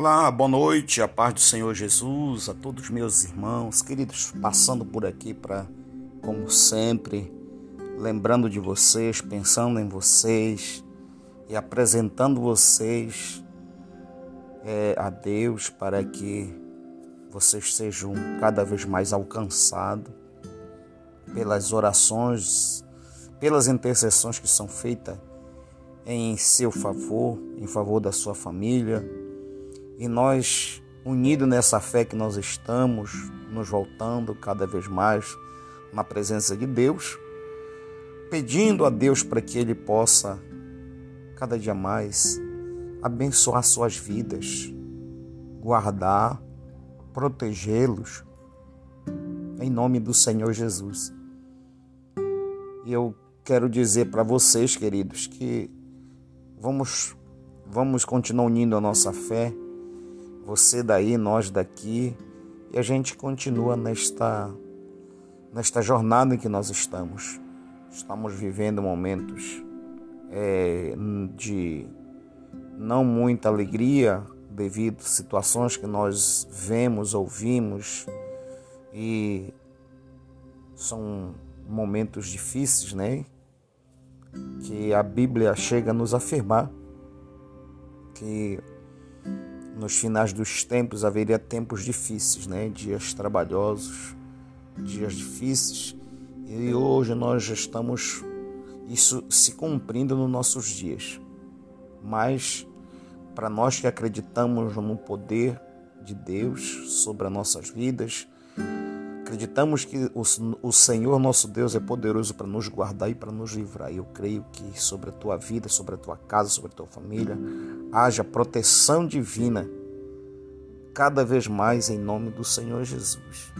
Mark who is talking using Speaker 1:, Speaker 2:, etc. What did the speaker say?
Speaker 1: Olá, boa noite, a paz do Senhor Jesus, a todos meus irmãos, queridos, passando por aqui para, como sempre, lembrando de vocês, pensando em vocês e apresentando vocês é, a Deus para que vocês sejam cada vez mais alcançados pelas orações, pelas intercessões que são feitas em seu favor, em favor da sua família e nós, unidos nessa fé que nós estamos, nos voltando cada vez mais na presença de Deus, pedindo a Deus para que Ele possa, cada dia mais, abençoar suas vidas, guardar, protegê-los, em nome do Senhor Jesus. E eu quero dizer para vocês, queridos, que vamos, vamos continuar unindo a nossa fé você daí, nós daqui, e a gente continua nesta, nesta jornada em que nós estamos. Estamos vivendo momentos é, de não muita alegria devido a situações que nós vemos, ouvimos e são momentos difíceis, né? Que a Bíblia chega a nos afirmar que nos finais dos tempos haveria tempos difíceis, né? dias trabalhosos, dias difíceis. E hoje nós já estamos isso se cumprindo nos nossos dias. Mas para nós que acreditamos no poder de Deus sobre as nossas vidas, acreditamos que o, o Senhor nosso Deus é poderoso para nos guardar e para nos livrar. Eu creio que sobre a tua vida, sobre a tua casa, sobre a tua família, haja proteção divina cada vez mais em nome do Senhor Jesus.